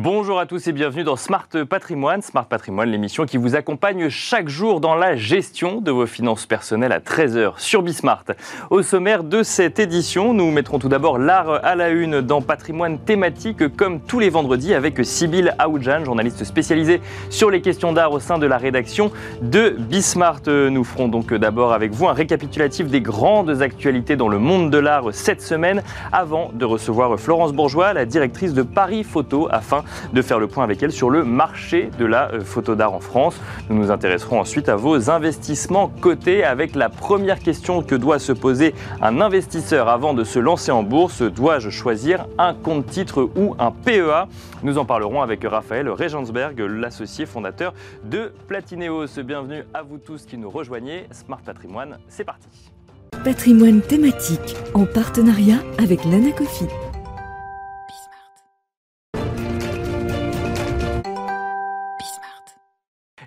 Bonjour à tous et bienvenue dans Smart Patrimoine. Smart Patrimoine, l'émission qui vous accompagne chaque jour dans la gestion de vos finances personnelles à 13h sur Bismart. Au sommaire de cette édition, nous mettrons tout d'abord l'art à la une dans Patrimoine thématique comme tous les vendredis avec Sybille Aoudjan, journaliste spécialisée sur les questions d'art au sein de la rédaction de Bismart. Nous ferons donc d'abord avec vous un récapitulatif des grandes actualités dans le monde de l'art cette semaine avant de recevoir Florence Bourgeois, la directrice de Paris Photo afin de faire le point avec elle sur le marché de la euh, photo d'art en France. Nous nous intéresserons ensuite à vos investissements cotés avec la première question que doit se poser un investisseur avant de se lancer en bourse. Dois-je choisir un compte titre ou un PEA Nous en parlerons avec Raphaël Regensberg, l'associé fondateur de Platineos. Bienvenue à vous tous qui nous rejoignez. Smart Patrimoine, c'est parti. Patrimoine thématique en partenariat avec l'Anacofi.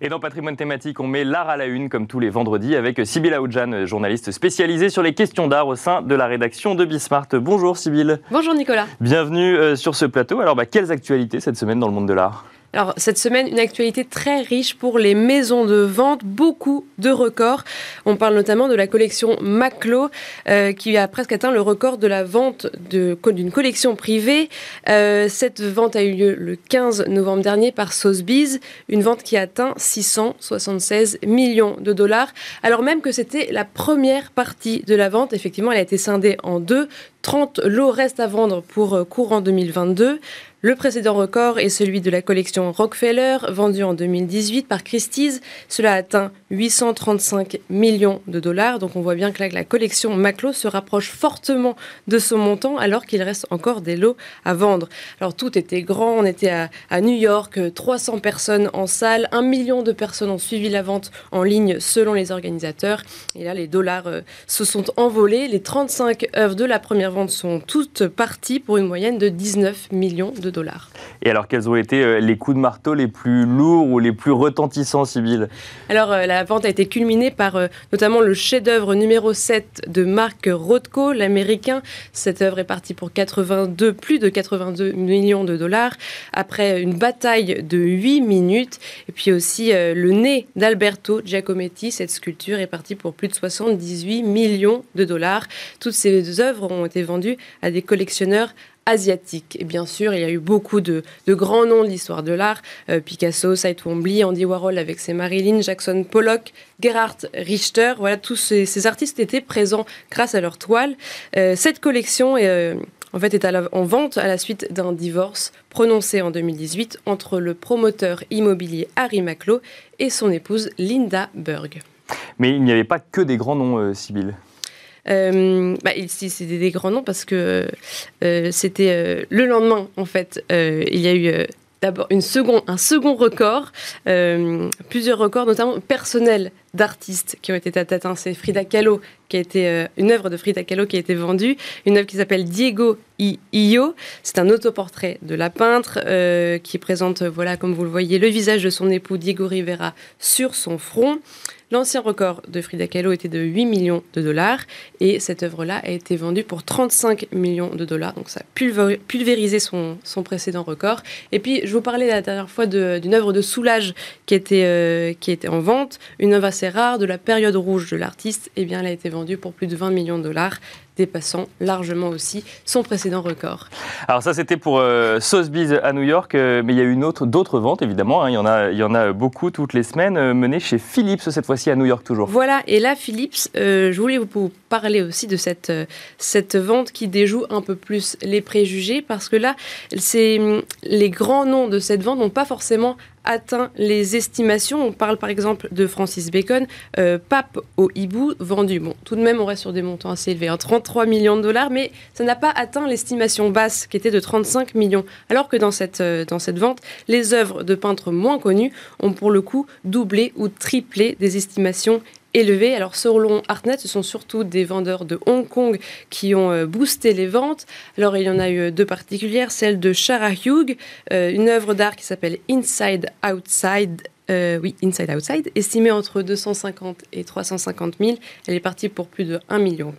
Et dans Patrimoine thématique, on met l'art à la une comme tous les vendredis avec Sybille Aoudjan, journaliste spécialisée sur les questions d'art au sein de la rédaction de Bismart. Bonjour Sybille. Bonjour Nicolas. Bienvenue euh, sur ce plateau. Alors, bah, quelles actualités cette semaine dans le monde de l'art? Alors, cette semaine, une actualité très riche pour les maisons de vente, beaucoup de records. On parle notamment de la collection Maclo, euh, qui a presque atteint le record de la vente d'une collection privée. Euh, cette vente a eu lieu le 15 novembre dernier par Sotheby's, une vente qui a atteint 676 millions de dollars, alors même que c'était la première partie de la vente. Effectivement, elle a été scindée en deux. 30 lots restent à vendre pour euh, courant 2022. Le précédent record est celui de la collection Rockefeller, vendue en 2018 par Christie's. Cela a atteint 835 millions de dollars. Donc on voit bien que la collection Maclo se rapproche fortement de ce montant alors qu'il reste encore des lots à vendre. Alors tout était grand. On était à, New York, 300 personnes en salle, 1 million de personnes ont suivi la vente en ligne selon les organisateurs. Et là, les dollars euh, se sont envolés. Les 35 œuvres de la première vente sont toutes parties pour une moyenne de 19 millions de dollars. Et alors, quels ont été euh, les coups de marteau les plus lourds ou les plus retentissants, Sybille Alors, euh, la vente a été culminée par euh, notamment le chef-d'œuvre numéro 7 de Mark Rothko, l'américain. Cette œuvre est partie pour 82, plus de 82 millions de dollars, après une bataille de 8 minutes. Et puis aussi le nez d'Alberto Giacometti. Cette sculpture est partie pour plus de 78 millions de dollars. Toutes ces œuvres ont été vendues à des collectionneurs asiatique. Et bien sûr, il y a eu beaucoup de, grands noms de l'histoire de l'art. Euh, Picasso, Cy Twombly, Andy Warhol avec ses Marilyn, Jackson Pollock, Gerhard Richter. Voilà, tous ces, artistes étaient présents grâce à leur toile. Euh, cette collection est, euh, en fait, est en vente à la suite d'un divorce prononcé en 2018 entre le promoteur immobilier Harry Maclo et son épouse Linda Berg. Mais il n'y avait pas que des grands noms, Sibylle euh, bah, C'était des grands noms parce que euh, c'était euh, le lendemain, en fait. Euh, il y a eu d'abord un second record, plusieurs records, notamment personnels d'artistes qui ont été atteints. C'est Frida Kahlo, qui a été une œuvre de Frida Kahlo qui a été vendue, une œuvre qui s'appelle Diego Io. C'est un autoportrait de la peintre qui présente, voilà, comme vous le voyez, le visage de son époux Diego Rivera sur son front. L'ancien record de Frida Kahlo était de 8 millions de dollars et cette œuvre-là a été vendue pour 35 millions de dollars. Donc ça a pulvérisé son, précédent record. Et puis je vous parlais la dernière fois d'une œuvre de Soulage qui était, euh, qui était en vente, une œuvre assez rare de la période rouge de l'artiste. Et eh bien elle a été vendue pour plus de 20 millions de dollars dépassant largement aussi son précédent record. Alors ça c'était pour euh, Sotheby's à New York, euh, mais il y a eu d'autres ventes évidemment, hein. il, y en a, il y en a beaucoup toutes les semaines, euh, menées chez Philips cette fois-ci à New York toujours. Voilà, et là Philips, je voulais vous parler aussi de cette, cette vente qui déjoue un peu plus les préjugés, parce que là, les grands noms de cette vente n'ont pas forcément atteint les estimations. On parle par exemple de Francis Bacon, euh, pape au hibou, vendu. Bon, tout de même, on reste sur des montants assez élevés, 33 hein, millions de dollars, mais ça n'a pas atteint l'estimation basse qui était de 35 millions. Alors que dans cette, euh, dans cette vente, les œuvres de peintres moins connus ont pour le coup doublé ou triplé des estimations élevé. Alors selon Artnet, ce sont surtout des vendeurs de Hong Kong qui ont euh, boosté les ventes. Alors il y en a eu deux particulières, celle de Shara Hugh, euh, une œuvre d'art qui s'appelle Inside Outside euh, oui, Inside Outside, estimée entre 250 et 350 000. Elle est partie pour plus de 1,4 million.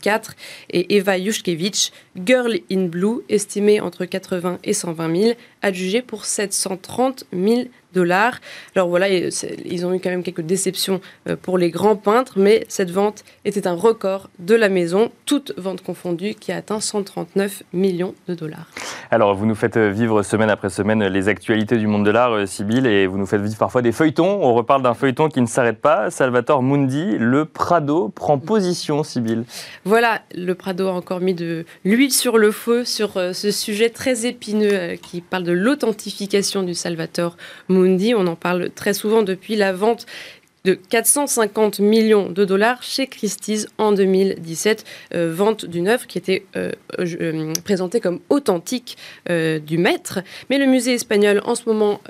Et Eva Yushkevich, Girl in Blue, estimée entre 80 et 120 000, adjugée pour 730 000 dollars. Alors voilà, ils ont eu quand même quelques déceptions euh, pour les grands peintres, mais cette vente était un record de la maison, toute vente confondue, qui a atteint 139 millions de dollars. Alors, vous nous faites euh, vivre semaine après semaine les actualités du monde de l'art, euh, Sybille, et vous nous faites vivre parfois des feuilletons. On reparle d'un feuilleton qui ne s'arrête pas. Salvatore Mundi, le Prado prend position, Sybille. Voilà, le Prado a encore mis de l'huile sur le feu sur ce sujet très épineux qui parle de l'authentification du Salvatore Mundi on en parle très souvent depuis la vente de 450 millions de dollars chez Christie's en 2017, euh, vente d'une œuvre qui était euh, euh, présentée comme authentique du maître. Mais le musée espagnol en ce moment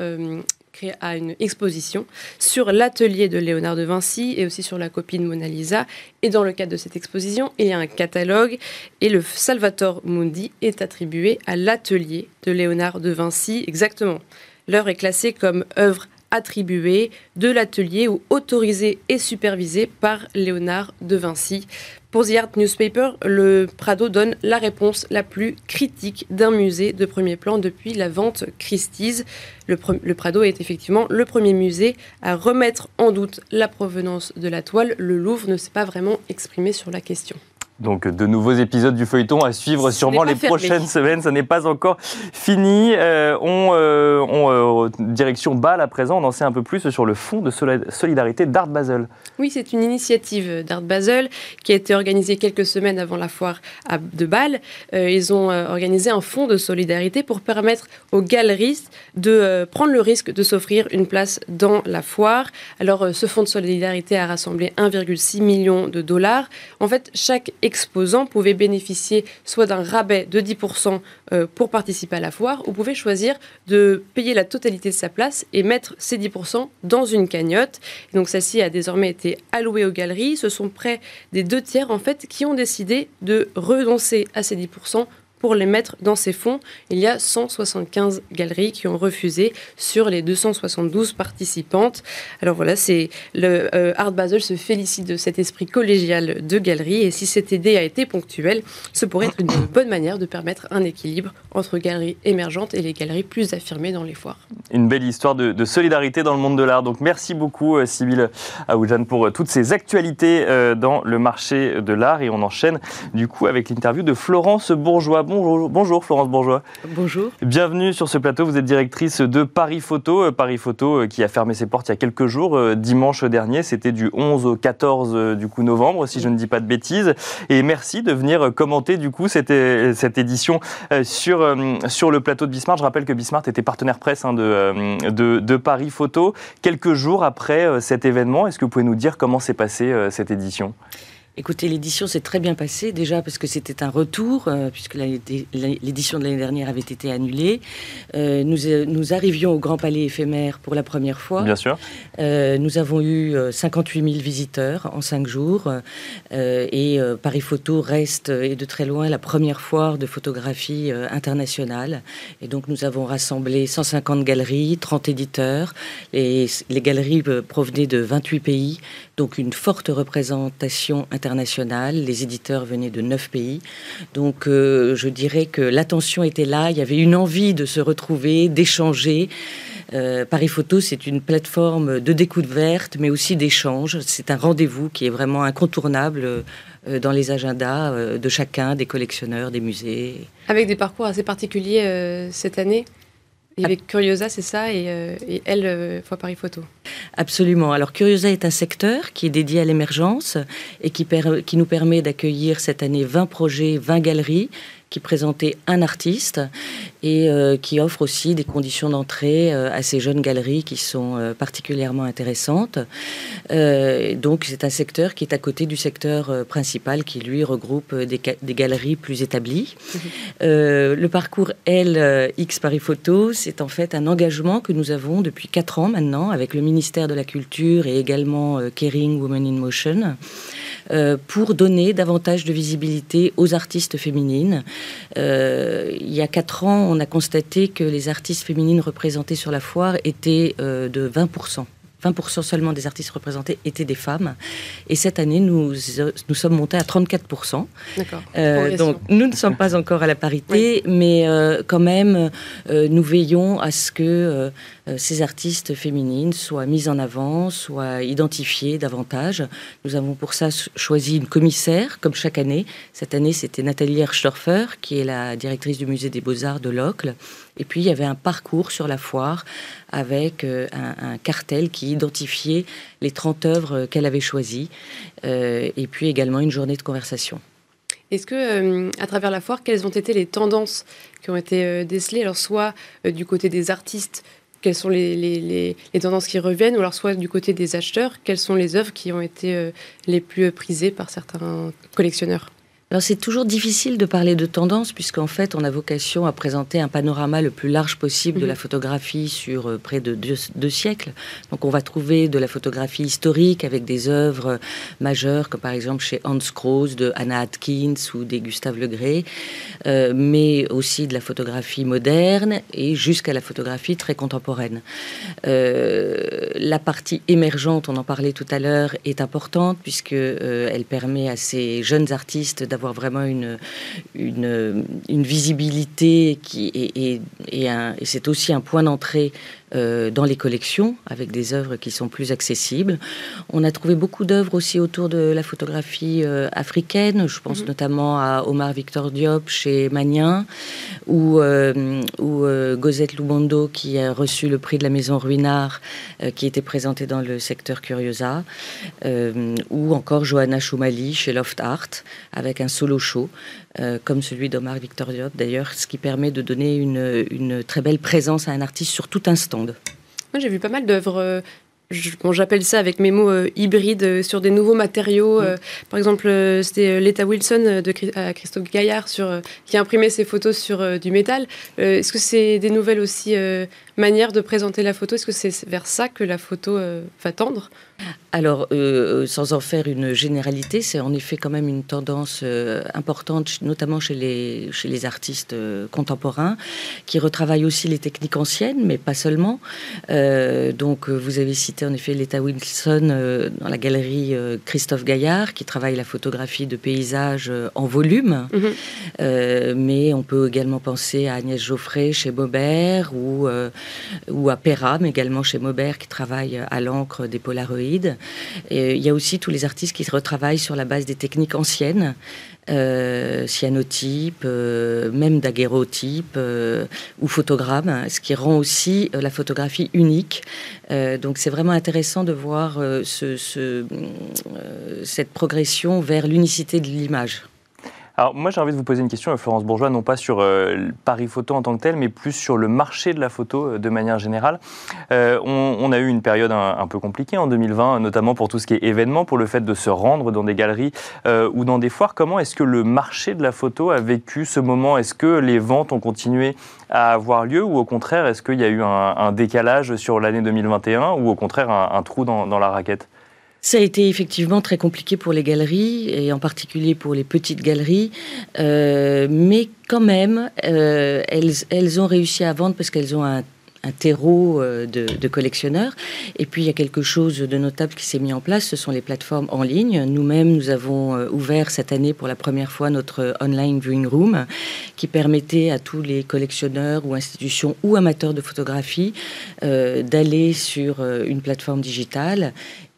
a une exposition sur l'atelier de Léonard de Vinci et aussi sur la copie de Mona Lisa. Et dans le cadre de cette exposition, il y a un catalogue et le Salvator Mundi est attribué à l'atelier de Léonard de Vinci exactement. L'œuvre est classée comme œuvre attribuée de l'atelier ou autorisée et supervisée par Léonard de Vinci. Pour The Art Newspaper, le Prado donne la réponse la plus critique d'un musée de premier plan depuis la vente Christie's. Le, le, Prado est effectivement le premier musée à remettre en doute la provenance de la toile. Le Louvre ne s'est pas vraiment exprimé sur la question. Donc de nouveaux épisodes du feuilleton à suivre sûrement les prochaines semaines. Ça n'est pas encore fini. Euh, on, euh, on euh, direction Bâle à présent. On en sait un peu plus sur le fonds de solidarité d'Art Basel. Oui, c'est une initiative d'Art Basel qui a été organisée quelques semaines avant la foire de Bâle. ils ont organisé un fonds de solidarité pour permettre aux galeristes de prendre le risque de s'offrir une place dans la foire. Alors ce fonds de solidarité a rassemblé 1,6 million de dollars. En fait, chaque exposant pouvait bénéficier soit d'un rabais de 10% euh, pour participer à la foire, ou pouvait choisir de payer la totalité de sa place et mettre ces 10% dans une cagnotte. donc celle-ci a désormais été allouée aux galeries. Ce sont près des deux tiers en fait qui ont décidé de renoncer à ces 10% pour les mettre dans ces fonds. Il y a 175 galeries qui ont refusé sur les 272 participantes. Alors voilà, c'est le euh, Art Basel se félicite de cet esprit collégial de galeries et si cette idée a été ponctuelle, ce pourrait être une bonne manière de permettre un équilibre entre galeries émergentes et les galeries plus affirmées dans les foires. Une belle histoire de, solidarité dans le monde de l'art. Donc merci beaucoup euh, Sybille Aoudjan pour euh, toutes ces actualités dans le marché de l'art et on enchaîne du coup avec l'interview de Florence Bourgeois. Bonjour, Florence Bourgeois. Bonjour. Bienvenue sur ce plateau. Vous êtes directrice de Paris Photo. Euh, Paris Photo euh, qui a fermé ses portes il y a quelques jours, euh, dimanche dernier. C'était du 11 au 14 du coup novembre, si je ne dis pas de bêtises. Et merci de venir commenter du coup cette, cette édition sur, sur le plateau de Bismarck. Je rappelle que Bismarck était partenaire presse hein, de, de, de, Paris Photo. Quelques jours après cet événement, est-ce que vous pouvez nous dire comment s'est passée cette édition? Écoutez, l'édition s'est très bien passée, déjà parce que c'était un retour, euh, puisque l'édition de l'année dernière avait été annulée. Euh, nous, euh, nous, arrivions au Grand Palais éphémère pour la première fois. Bien sûr. nous avons eu 58 000 visiteurs en cinq jours. et Paris Photo reste, et de très loin, la première foire de photographie internationale. Et donc, nous avons rassemblé 150 galeries, 30 éditeurs. Et les galeries provenaient de 28 pays, donc une forte représentation internationale. Les éditeurs venaient de neuf pays. Donc euh, je dirais que l'attention était là, il y avait une envie de se retrouver, d'échanger. Euh, Paris Photo, c'est une plateforme de découverte, mais aussi d'échange. C'est un rendez-vous qui est vraiment incontournable euh, dans les agendas de chacun, des collectionneurs, des musées. Avec des parcours assez particuliers cette année il y avait Curiosa, c'est ça, et, euh, elle, fois Paris Photo. Absolument. Alors Curiosa est un secteur qui est dédié à l'émergence et qui, qui nous permet d'accueillir cette année 20 projets, 20 galeries qui présentait un artiste et euh, qui offre aussi des conditions d'entrée euh, à ces jeunes galeries qui sont euh, particulièrement intéressantes. donc c'est un secteur qui est à côté du secteur principal qui lui regroupe des, des galeries plus établies. Mhm. le parcours LX Paris Photo, c'est en fait un engagement que nous avons depuis quatre ans maintenant avec le ministère de la Culture et également Caring Women in Motion. Euh, pour donner davantage de visibilité aux artistes féminines. Euh, il y a quatre ans, on a constaté que les artistes féminines représentées sur la foire étaient euh, de 20%. 20% seulement des artistes représentés étaient des femmes. Et cette année, nous, nous sommes montés à 34%. D'accord. donc, nous ne sommes pas encore à la parité, mais quand même, nous veillons à ce que ces artistes féminines soient mises en avant, soient identifiées davantage. Nous avons pour ça choisi une commissaire, comme chaque année. Cette année, c'était Nathalie Erschdorfer, qui est la directrice du musée des beaux-arts de Locle. Et puis, il y avait un parcours sur la foire avec euh, un, cartel qui identifiait les 30 œuvres qu'elle avait choisies. Euh, et puis également une journée de conversation. Est-ce que, euh, à travers la foire, quelles ont été les tendances qui ont été décelées? Alors, soit du côté des artistes, quelles sont les, les, tendances qui reviennent, ou alors soit du côté des acheteurs, quelles sont les œuvres qui ont été les plus prisées par certains collectionneurs? Alors c'est toujours difficile de parler de tendance puisqu'en fait on a vocation à présenter un panorama le plus large possible de la mhm. photographie sur euh, près de deux, siècles. Donc on va trouver de la photographie historique avec des œuvres majeures comme par exemple chez Hans Kroos de Anna Atkins ou des Gustave Legré, euh, mais aussi de la photographie moderne et jusqu'à la photographie très contemporaine. Euh, la partie émergente, on en parlait tout à l'heure, est importante puisque elle permet à ces jeunes artistes d'avoir vraiment une, une, une visibilité qui et, et, et c'est aussi un point d'entrée euh, dans les collections avec des œuvres qui sont plus accessibles. On a trouvé beaucoup d'œuvres aussi autour de la photographie euh, africaine. Je pense mhm. notamment à Omar Victor Diop chez Magnin ou, euh, ou Gosette Lubondo qui a reçu le prix de la Maison Ruinard qui était présenté dans le secteur Curiosa ou encore Johanna Choumali chez Loft Art avec un solo show. comme celui d'Omar Victor Diop d'ailleurs, ce qui permet de donner une, une, très belle présence à un artiste sur tout instant moi, j'ai vu pas mal d'œuvres. Euh, j'appelle ça avec mes mots euh, hybrides euh, sur des nouveaux matériaux. Mm. par exemple, c'était Letta Wilson de Christophe Gaillard sur, qui a imprimé ses photos sur du métal. Est-ce que c'est des nouvelles aussi manières de présenter la photo Est-ce que c'est vers ça que la photo va tendre? Alors, euh, sans en faire une généralité, c'est en effet quand même une tendance euh, importante, notamment chez les, chez les artistes euh, contemporains, qui retravaillent aussi les techniques anciennes, mais pas seulement. donc, vous avez cité en effet Letta Wilson dans la galerie Christophe Gaillard, qui travaille la photographie de paysages en volume. Mhm. mais on peut également penser à Agnès Geoffrey chez Maubert ou, ou à Perram également chez Maubert, qui travaille à l'encre des Polaroids il y a aussi tous les artistes qui retravaillent sur la base des techniques anciennes, euh, cyanotype, euh, même daguerreotype euh, ou photogramme, ce qui rend aussi la photographie unique. donc c'est vraiment intéressant de voir cette progression vers l'unicité de l'image. Alors moi j'ai envie de vous poser une question, Florence Bourgeois, non pas sur euh, Paris Photo en tant que tel, mais plus sur le marché de la photo euh, de manière générale. Euh, on, a eu une période un, peu compliquée en 2020, notamment pour tout ce qui est événement, pour le fait de se rendre dans des galeries ou dans des foires. Comment est-ce que le marché de la photo a vécu ce moment? Est-ce que les ventes ont continué à avoir lieu ou au contraire est-ce qu'il y a eu un, décalage sur l'année 2021 ou au contraire un, trou dans la raquette? Ça a été effectivement très compliqué pour les galeries, et en particulier pour les petites galeries, euh, mais quand même, euh, elles, elles ont réussi à vendre parce qu'elles ont un terreau euh, de, collectionneurs. Et puis il y a quelque chose de notable qui s'est mis en place, ce sont les plateformes en ligne. Nous-mêmes, nous avons ouvert cette année pour la première fois notre online viewing room qui permettait à tous les collectionneurs ou institutions ou amateurs de photographie d'aller sur une plateforme digitale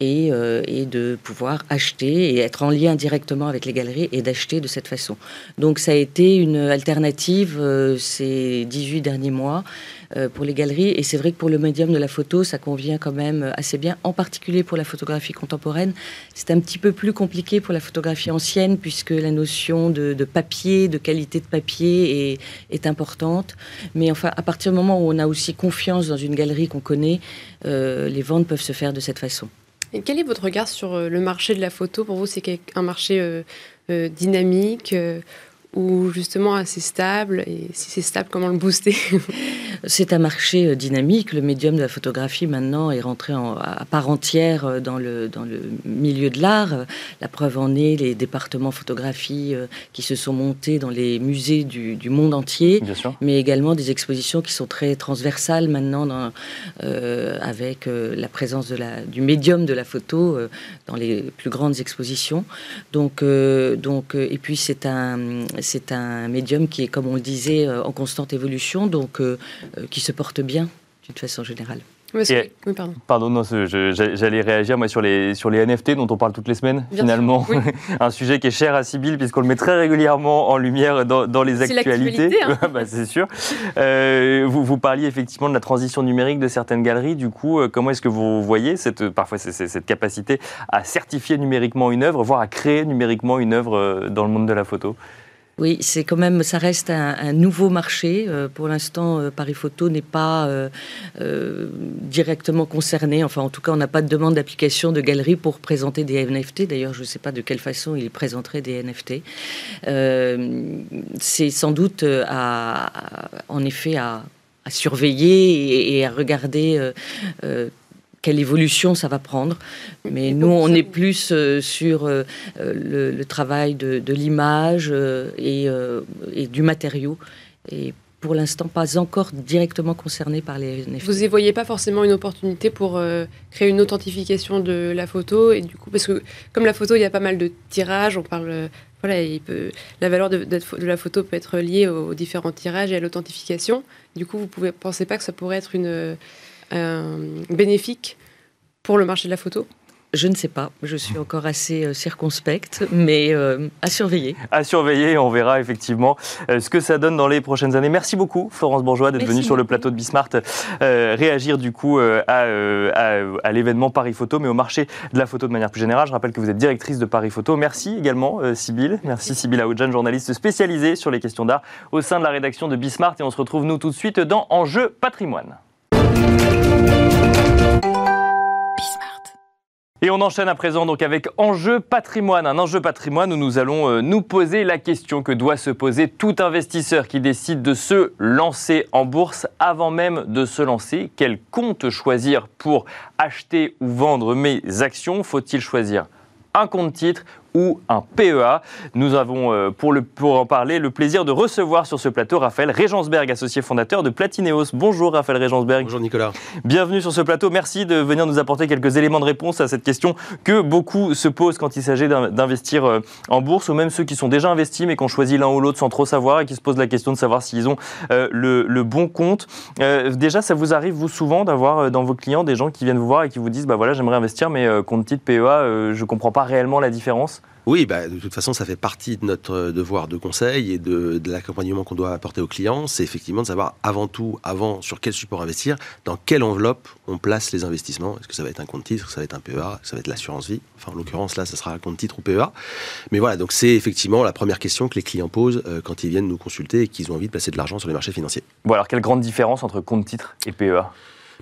et, et, de pouvoir acheter et être en lien directement avec les galeries et d'acheter de cette façon. Donc ça a été une alternative ces 18 derniers mois euh, pour les galeries. Et c'est vrai que pour le médium de la photo, ça convient quand même assez bien, en particulier pour la photographie contemporaine. C'est un petit peu plus compliqué pour la photographie ancienne, puisque la notion de, papier, de qualité de papier est, est, importante. Mais enfin, à partir du moment où on a aussi confiance dans une galerie qu'on connaît, euh, les ventes peuvent se faire de cette façon. Quel est votre regard sur euh, le marché de la photo? Pour vous, c'est un marché dynamique ou justement assez stable Et si c'est stable, comment le booster C'est un marché dynamique. Le médium de la photographie maintenant est rentré à part entière dans le, dans le milieu de l'art. La preuve en est les départements photographie qui se sont montés dans les musées du, monde entier, mais également des expositions qui sont très transversales maintenant dans, avec la présence de la, du médium de la photo dans les plus grandes expositions. Donc, donc, et puis c'est un, c'est un médium qui est, comme on le disait, en constante évolution, donc qui se porte bien d'une façon générale. pardon. non, j'allais réagir moi sur les, sur les NFT dont on parle toutes les semaines, finalement. un sujet qui est cher à Sybille, puisqu'on le met très régulièrement en lumière dans, dans les actualités. Hein. bah, c'est sûr. Euh, vous, vous parliez effectivement de la transition numérique de certaines galeries. Du coup, euh, comment est-ce que vous voyez cette, parfois cette capacité à certifier numériquement une œuvre, voire à créer numériquement une œuvre euh, dans le monde de la photo? Oui, c'est quand même, ça reste un, nouveau marché. Euh, pour l'instant, euh, Paris Photo n'est pas euh, directement concerné. Enfin, en tout cas, on n'a pas de demande d'application de galerie pour présenter des NFT. D'ailleurs, je ne sais pas de quelle façon ils présenteraient des NFT. c'est sans doute, en effet, à, surveiller et, à regarder quelle évolution ça va prendre. Mais nous, on est plus euh, sur euh, le, travail de, l'image euh, et, du matériau. Et pour l'instant, pas encore directement concerné par les NFT. Vous n'y voyez pas forcément une opportunité pour créer une authentification de la photo et du coup, parce que comme la photo, il y a pas mal de tirages, on parle voilà, il peut, la valeur de, la photo peut être liée aux, différents tirages et à l'authentification. Du coup, vous ne pensez pas que ça pourrait être une, bénéfique pour le marché de la photo je ne sais pas, je suis encore assez euh, circonspecte, mais euh, à surveiller. À surveiller, on verra effectivement ce que ça donne dans les prochaines années. Merci beaucoup Florence Bourgeois d'être venue sur le plateau de Bismart réagir du coup à, à, l'événement Paris Photo, mais au marché de la photo de manière plus générale. Je rappelle que vous êtes directrice de Paris Photo. Merci également Sybille, merci Sybille Aoudjan, journaliste spécialisée sur les questions d'art au sein de la rédaction de Bismart. Et on se retrouve nous tout de suite dans Enjeu patrimoine. Et on enchaîne à présent donc avec Enjeu patrimoine, un enjeu patrimoine où nous allons euh, nous poser la question que doit se poser tout investisseur qui décide de se lancer en bourse avant même de se lancer. Quel compte choisir pour acheter ou vendre mes actions? Faut-il choisir un compte titre ou un PEA. Nous avons, euh, pour, le, pour en parler, le plaisir de recevoir sur ce plateau Raphaël Regensberg, associé fondateur de Platineos. Bonjour Raphaël Regensberg. Bonjour Nicolas. Bienvenue sur ce plateau. Merci de venir nous apporter quelques éléments de réponse à cette question que beaucoup se posent quand il s'agit d'investir euh, en bourse, ou même ceux qui sont déjà investis mais qui ont choisi l'un ou l'autre sans trop savoir et qui se posent la question de savoir s'ils ont euh, le, bon compte. déjà, ça vous arrive, vous, souvent, d'avoir dans vos clients des gens qui viennent vous voir et qui vous disent, bah voilà, j'aimerais investir, mais compte titre PEA, je ne comprends pas réellement la différence? Oui, bah, de toute façon, ça fait partie de notre devoir de conseil et de, l'accompagnement qu'on doit apporter aux clients. C'est effectivement de savoir avant tout, avant sur quel support investir, dans quelle enveloppe on place les investissements. Est-ce que ça va être un compte titre, ça va être un PEA, ça va être l'assurance vie. Enfin, en l'occurrence, là, ça sera un compte titre ou PEA. Mais voilà, donc c'est effectivement la première question que les clients posent euh, quand ils viennent nous consulter et qu'ils ont envie de placer de l'argent sur les marchés financiers. Bon, alors quelle grande différence entre compte titre et PEA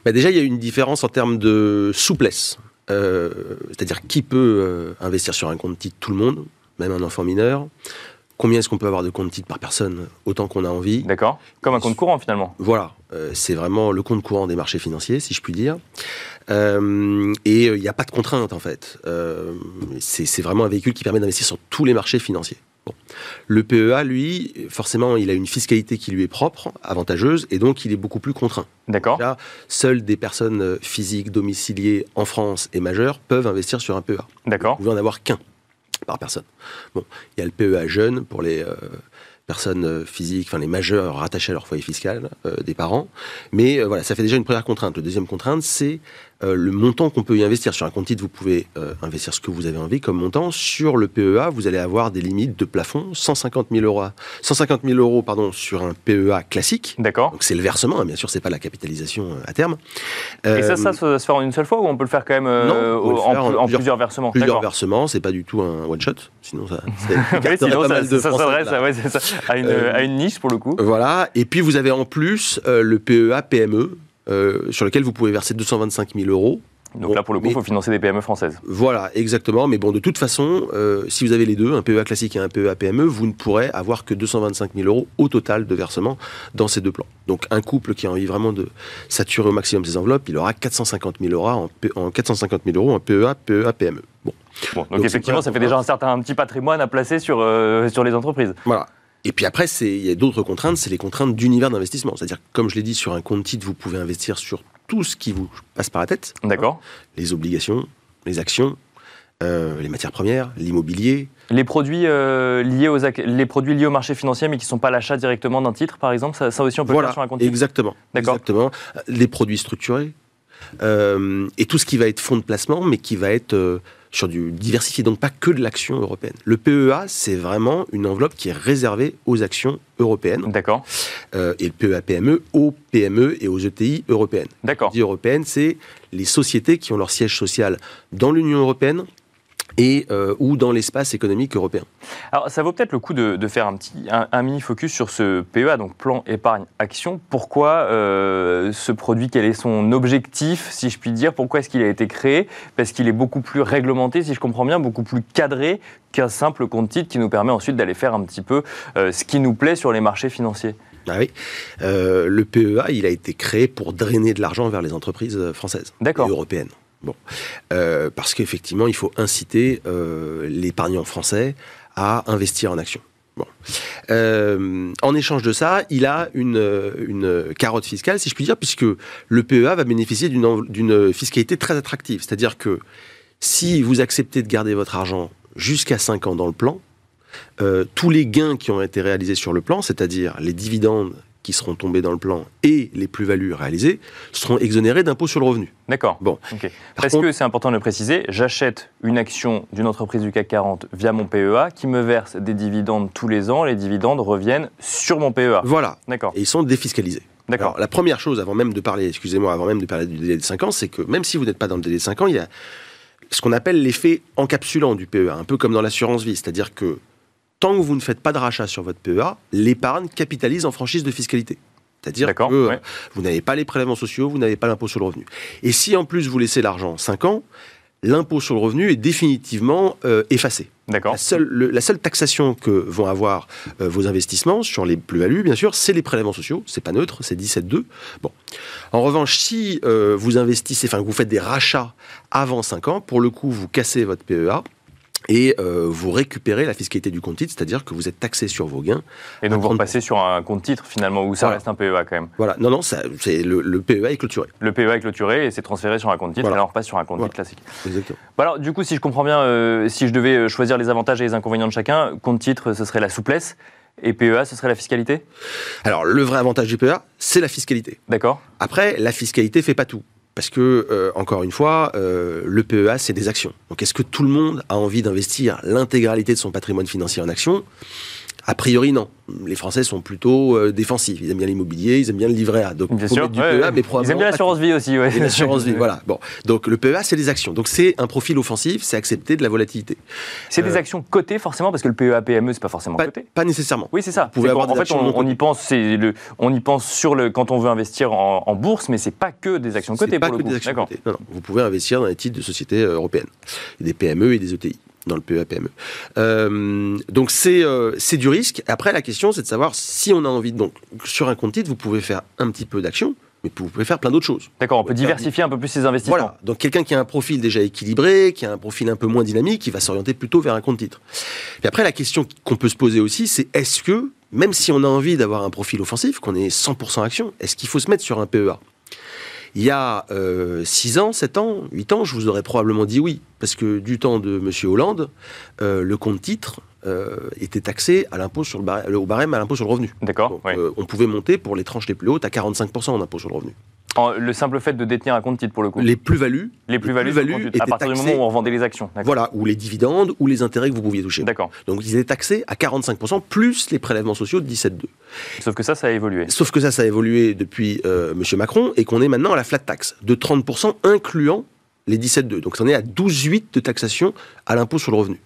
bah Déjà, il y a une différence en termes de souplesse. Euh, c'est-à-dire qui peut euh, investir sur un compte titre Tout le monde, même un enfant mineur. Combien est-ce qu'on peut avoir de compte titre par personne Autant qu'on a envie? D'accord. Comme un compte courant finalement. Voilà. Euh, c'est vraiment le compte courant des marchés financiers, si je puis dire. et il n'y a pas de contrainte en fait. c'est vraiment un véhicule qui permet d'investir sur tous les marchés financiers. Le PEA, lui, forcément, il a une fiscalité qui lui est propre, avantageuse, et donc il est beaucoup plus contraint. D'accord. seules des personnes physiques domiciliées en France et majeures peuvent investir sur un PEA. D'accord. Vous pouvez en avoir qu'un par personne. Bon, il y a le PEA jeune pour les euh, personnes euh, physiques, enfin les majeurs rattachés à leur foyer fiscal euh, des parents. Mais euh, voilà, ça fait déjà une première contrainte. Le deuxième contrainte, c'est le montant qu'on peut y investir. Sur un compte titre, vous pouvez investir ce que vous avez envie comme montant. Sur le PEA, vous allez avoir des limites de plafond, 150 000 euros, 150 000 euros pardon, sur un PEA classique. D'accord. Donc c'est le versement, hein, bien sûr, c'est pas la capitalisation à terme. Et ça, ça, se fait en une seule fois ou on peut le faire quand même en, plusieurs, versements Plusieurs versements, c'est pas du tout un one shot. Sinon, ça, oui, sinon ça, ça s'adresse à, une, euh, à, une, niche pour le coup. Voilà. Et puis vous avez en plus euh, le PEA PME. Euh, sur lequel vous pouvez verser 225 000 euros Donc Bon, là, pour le coup, il faut financer des PME françaises. Voilà, exactement. Mais bon, de toute façon, euh, si vous avez les deux, un PEA classique et un PEA PME, vous ne pourrez avoir que 225 000 euros au total de versement dans ces deux plans. Donc un couple qui a envie vraiment de saturer au maximum ses enveloppes, il aura 450 000 euros en, P- en 450 000 euros en PEA, PEA, PME. Bon, Bon, donc, effectivement, ça fait déjà un certain un petit patrimoine à placer sur, euh, sur les entreprises. voilà. Et puis après, il y a d'autres contraintes, c'est les contraintes d'univers d'investissement. C'est-à-dire, comme je l'ai dit, sur un compte titre, vous pouvez investir sur tout ce qui vous passe par la tête. D'accord. Les obligations, les actions, euh, les matières premières, l'immobilier, Les produits, euh, liés aux les produits liés au marché financier, mais qui ne sont pas l'achat directement d'un titre, par exemple, ça, ça aussi, on peut le voilà, faire sur un compte titre exactement. D'accord. Exactement. Les produits structurés euh, et tout ce qui va être fonds de placement, mais qui va être sur du diversifié, donc pas que de l'action européenne. Le PEA, c'est vraiment une enveloppe qui est réservée aux actions européennes D'accord. euh, et le PEA PME aux PME et aux ETI européennes. D'accord. Die européenne, c'est les sociétés qui ont leur siège social dans l'Union européenne et euh, ou dans l'espace économique européen. Alors, ça vaut peut-être le coup de, de faire un petit un, un mini focus sur ce PEA, donc plan épargne action. Pourquoi euh, ce produit Quel est son objectif, si je puis dire? Pourquoi est-ce qu'il a été créé? Parce qu'il est beaucoup plus réglementé, si je comprends bien, beaucoup plus cadré qu'un simple compte titre qui nous permet ensuite d'aller faire un petit peu euh, ce qui nous plaît sur les marchés financiers. Ah oui. Euh, le PEA, il a été créé pour drainer de l'argent vers les entreprises françaises D'accord. et européennes. Bon. Euh, parce qu'effectivement, il faut inciter euh, l'épargnant français à investir en actions. Bon. Euh, en échange de ça, il a une, une carotte fiscale, si je puis dire, puisque le PEA va bénéficier d'une fiscalité très attractive. C'est-à-dire que si vous acceptez de garder votre argent jusqu'à 5 ans dans le plan, tous les gains qui ont été réalisés sur le plan, c'est-à-dire les dividendes qui seront tombés dans le plan et les plus-values réalisées, seront exonérés d'impôt sur le revenu. D'accord. Bon. Parce contre- que c'est important de le préciser, j'achète une action d'une entreprise du CAC 40 via mon PEA qui me verse des dividendes tous les ans. Les dividendes reviennent sur mon PEA. Voilà. D'accord. Et ils sont défiscalisés. D'accord. La première chose, avant même de parler, excusez-moi, avant même de parler du délai de 5 ans, c'est que même si vous n'êtes pas dans le délai de 5 ans, il y a ce qu'on appelle l'effet encapsulant du PEA, un peu comme dans l'assurance vie. C'est-à-dire que tant que vous ne faites pas de rachat sur votre PEA, l'épargne capitalise en franchise de fiscalité. C'est-à-dire que ouais. vous n'avez pas les prélèvements sociaux, vous n'avez pas l'impôt sur le revenu. Et si en plus vous laissez l'argent 5 ans, l'impôt sur le revenu est définitivement euh, effacé. D'accord. La seule, le- la seule taxation que vont avoir euh, vos investissements sur les plus-values, bien sûr, c'est les prélèvements sociaux. C'est pas neutre, c'est 17,2. Bon. En revanche, si euh, vous investissez, enfin, que vous faites des rachats avant 5 ans, pour le coup, vous cassez votre PEA et euh, vous récupérez la fiscalité du compte titre, c'est-à-dire que vous êtes taxé sur vos gains. Et donc vous 30%. repassez sur un compte titre finalement où ça Voilà. reste un PEA quand même. Voilà. Non, non, ça- c'est le, le PEA est clôturé. Le PEA est clôturé et c'est transféré sur un compte titre Voilà. et là on repasse sur un compte Voilà. titre classique. Exactement. Bon, alors du coup si je comprends bien, euh, si je devais euh, choisir les avantages et les inconvénients de chacun, compte titre ce serait la souplesse et PEA ce serait la fiscalité? Alors, le vrai avantage du PEA, c'est la fiscalité. D'accord Après, la fiscalité fait pas tout. Parce que, euh, encore une fois, euh, le PEA, c'est des actions. Donc, est-ce que tout le monde a envie d'investir l'intégralité de son patrimoine financier en actions? A priori, non. Les Français sont plutôt euh, défensifs. Ils aiment bien l'immobilier, ils aiment bien le livret A. Donc, Bien sûr. mettre du ouais, PEA, ouais. mais Ils aiment bien pas l'assurance vie aussi. Ouais. l'assurance vie, voilà. Bon, donc le PEA, c'est des actions. Donc c'est un profil offensif, c'est accepter de la volatilité. C'est des Euh, actions cotées forcément parce que le PEA PME c'est pas forcément Pas, coté. pas nécessairement. Oui, c'est ça. pouvez C'est avoir des en fait, on, on y pense, le, on y pense sur le quand on veut investir en, en bourse, mais c'est pas que des actions cotées pas pour que le coup. des actions cotées. Non, non. Vous pouvez investir dans les titres de sociétés euh, européennes, des PME et des ETI dans le PEA PME. Euh, donc c'est euh, c'est du risque. Après la question c'est de savoir si on a envie. Donc sur un compte titre vous pouvez faire un petit peu d'action, mais vous pouvez faire plein d'autres choses. D'accord, on peut diversifier un peu plus ses investissements. Voilà. Donc quelqu'un qui a un profil déjà équilibré, qui a un profil un peu moins dynamique, il va s'orienter plutôt vers un compte titre. Et après la question qu'on peut se poser aussi, c'est est-ce que même si on a envie d'avoir un profil offensif, qu'on est 100% action, est-ce qu'il faut se mettre sur un PEA il y a 6 ans, 7 ans, 8 ans, je vous aurais probablement dit oui. Parce que du temps de M. Hollande, euh, le compte titre euh, était taxé à l'impôt sur le barème, au barème à l'impôt sur le revenu. D'accord. Donc, euh, on pouvait monter pour les tranches les plus hautes à 45% en impôt sur le revenu. En- le simple fait de détenir un compte titre pour le coup. Les plus-values, Les plus-values, à partir du moment où on revendait les actions. Voilà, ou les dividendes, ou les intérêts que vous pouviez toucher. D'accord. Donc ils étaient taxés à 45%, plus les prélèvements sociaux de 17,2. Sauf que ça, ça a évolué. Sauf que ça, ça a évolué depuis euh, M. Macron, et qu'on est maintenant à la flat tax, de 30%, incluant les 17,2. Donc on est à 12,8 de taxation à l'impôt sur le revenu.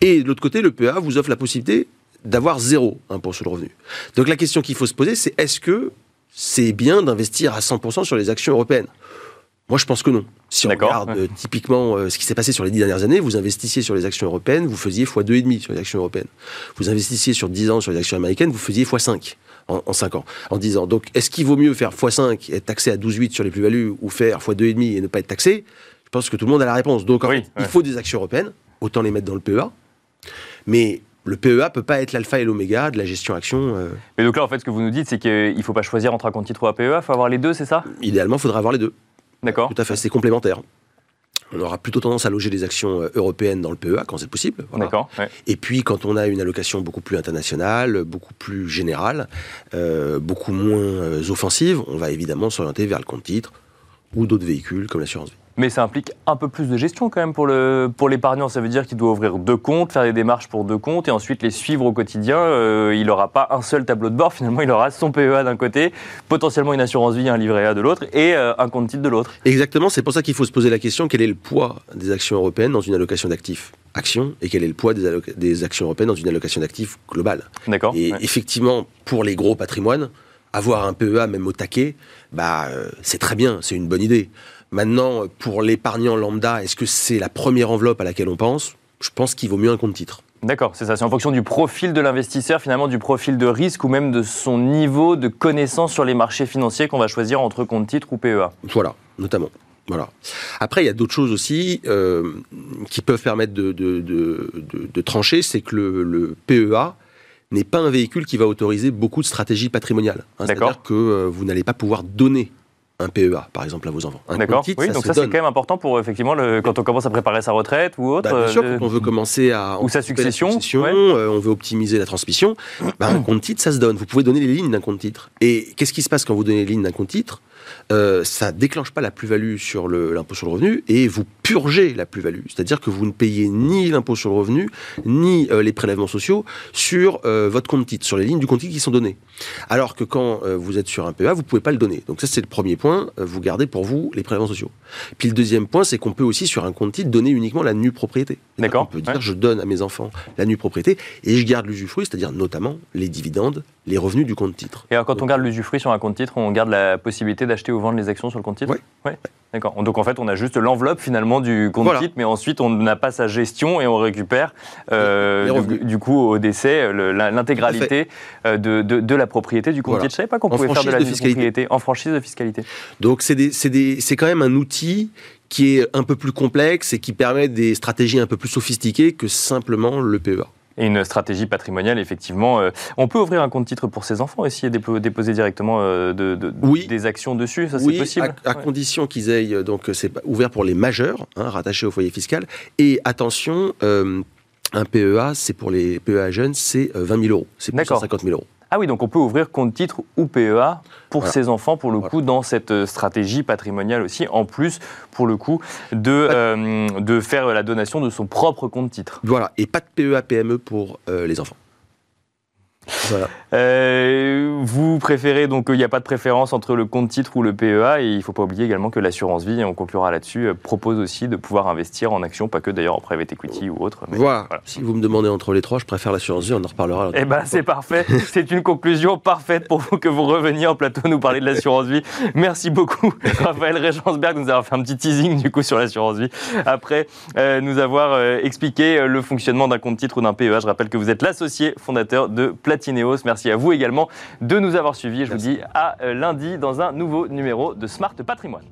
Et de l'autre côté, le PEA vous offre la possibilité d'avoir zéro impôt sur le revenu. Donc la question qu'il faut se poser, c'est est-ce que c'est bien d'investir à 100% sur les actions européennes Moi, je pense que non. Si on regarde ouais. euh, typiquement euh, ce qui s'est passé sur les dix dernières années, vous investissiez sur les actions européennes, vous faisiez x2,5 sur les actions européennes. Vous investissiez sur 10 ans sur les actions américaines, vous faisiez x5 en, en 5 ans, en 10 ans. Donc, est-ce qu'il vaut mieux faire x5 et être taxé à 12,8 sur les plus-values ou faire x2,5 et ne pas être taxé? Je pense que tout le monde a la réponse. Donc, en Oui, fait, il faut des actions européennes, autant les mettre dans le PEA. Mais le PEA peut pas être l'alpha et l'oméga de la gestion action. euh, Mais donc là, en fait, ce que vous nous dites, c'est qu'il ne faut pas choisir entre un compte titre ou un PEA, il faut avoir les deux, c'est ça? Idéalement, il faudra avoir les deux. D'accord Tout à fait, c'est complémentaire. On aura plutôt tendance à loger les actions euh, européennes dans le PEA quand c'est possible. voilà. D'accord. ouais. Et puis quand on a une allocation beaucoup plus internationale, beaucoup plus générale, euh, beaucoup moins offensive, on va évidemment s'orienter vers le compte titre ou d'autres véhicules comme l'assurance vie. Mais ça implique un peu plus de gestion quand même pour le pour l'épargnant. Ça veut dire qu'il doit ouvrir deux comptes, faire des démarches pour deux comptes et ensuite les suivre au quotidien. Euh, il n'aura pas un seul tableau de bord. Finalement, il aura son PEA d'un côté, potentiellement une assurance vie, un livret A de l'autre et euh, un compte titre de l'autre. Exactement, c'est pour ça qu'il faut se poser la question quel est le poids des actions européennes dans une allocation d'actifs actions et quel est le poids des, actions européennes dans une allocation d'actifs globale? D'accord. Et Ouais. effectivement, pour les gros patrimoines, avoir un PEA même au taquet, bah, euh, c'est très bien, c'est une bonne idée. Maintenant, pour l'épargnant lambda, est-ce que c'est la première enveloppe à laquelle on pense? Je pense qu'il vaut mieux un compte titre. D'accord, c'est ça. C'est en fonction du profil de l'investisseur, finalement, du profil de risque ou même de son niveau de connaissance sur les marchés financiers qu'on va choisir entre compte titre ou PEA. Voilà, notamment. Voilà. Après, il y a d'autres choses aussi euh, qui peuvent permettre de, de- de- de- de trancher, c'est que le, le PEA n'est pas un véhicule qui va autoriser beaucoup de stratégies patrimoniales. hein. C'est-à-dire que euh, vous n'allez pas pouvoir donner un PEA, par exemple, à vos enfants. Un D'accord. Oui, ça donc ça c'est quand même important pour effectivement le- quand on commence à préparer sa retraite ou autre. Bah, bien sûr, euh, quand on veut commencer à Ou sa succession, ouais. euh, on veut optimiser la transmission, bah, un compte titre, ça se donne. Vous pouvez donner les lignes d'un compte titre. Et qu'est-ce qui se passe quand vous donnez les lignes d'un compte titre? Euh, Ça déclenche pas la plus-value sur l'impôt sur le revenu et vous purgez la plus-value. C'est-à-dire que vous ne payez ni l'impôt sur le revenu, ni euh, les prélèvements sociaux sur euh, votre compte titre, sur les lignes du compte titre qui sont données. Alors que quand euh, vous êtes sur un PEA, vous pouvez pas le donner. Donc ça, c'est le premier point. Vous gardez pour vous les prélèvements sociaux. Puis le deuxième point, c'est qu'on peut aussi sur un compte titre donner uniquement la nue propriété. D'accord, On peut dire ouais. je donne à mes enfants la nue propriété et je garde l'usufruit, c'est-à-dire notamment les dividendes, les revenus du compte titre. Et alors, quand on garde l'usufruit sur un compte titre, on garde la possibilité d'acheter ou vendre les actions sur le compte titre. Ouais. D'accord. Donc en fait, on a juste l'enveloppe finalement du compte Voilà. titre, mais ensuite on n'a pas sa gestion et on récupère euh, du- coup au décès l'intégralité euh, de, de- de la propriété du compte Voilà. titre. Je savais pas qu'on pouvait faire de la de fiscalité. propriété en franchise de fiscalité. Donc c'est quand même un outil qui est un peu plus complexe et qui permet des stratégies un peu plus sophistiquées que simplement le PEA. Et une stratégie patrimoniale, effectivement. euh, on peut ouvrir un compte titre pour ses enfants aussi et dépo- déposer directement euh, de, de- Oui. des actions dessus. Ça, c'est possible. à, à Ouais. condition qu'ils aient, euh, donc c'est ouvert pour les majeurs, hein, rattachés au foyer fiscal. Et attention, euh, un PEA, c'est pour les PEA jeunes, c'est euh, 20 000 euros. C'est plus D'accord. 150 000 euros. Ah oui, donc on peut ouvrir compte titre ou PEA pour Voilà. ses enfants, pour le Voilà. coup, dans cette euh, stratégie patrimoniale aussi, en plus, pour le coup, de, euh, de faire la donation de son propre compte titre. Voilà, et pas de PEA PME pour euh, les enfants. Voilà. Euh, vous préférez, donc il n'y a pas de préférence entre le compte titre ou le PEA, et il ne faut pas oublier également que l'assurance vie, et on conclura là-dessus, euh, propose aussi de pouvoir investir en actions, pas que d'ailleurs en private equity ou autre. mais Voilà. voilà. Si vous me demandez entre les trois, je préfère l'assurance vie, on en reparlera. Eh ben, c'est parfait. C'est une conclusion parfaite pour vous que vous reveniez en plateau nous parler de l'assurance vie. Merci beaucoup, Raphaël Regensberg, de nous avoir fait un petit teasing du coup sur l'assurance vie. Après euh, nous avoir euh, expliqué le fonctionnement d'un compte titre ou d'un PEA. Je rappelle que vous êtes l'associé fondateur de Merci à vous également de nous avoir suivis. Je vous dis à euh, lundi dans un nouveau numéro de Smart Patrimoine.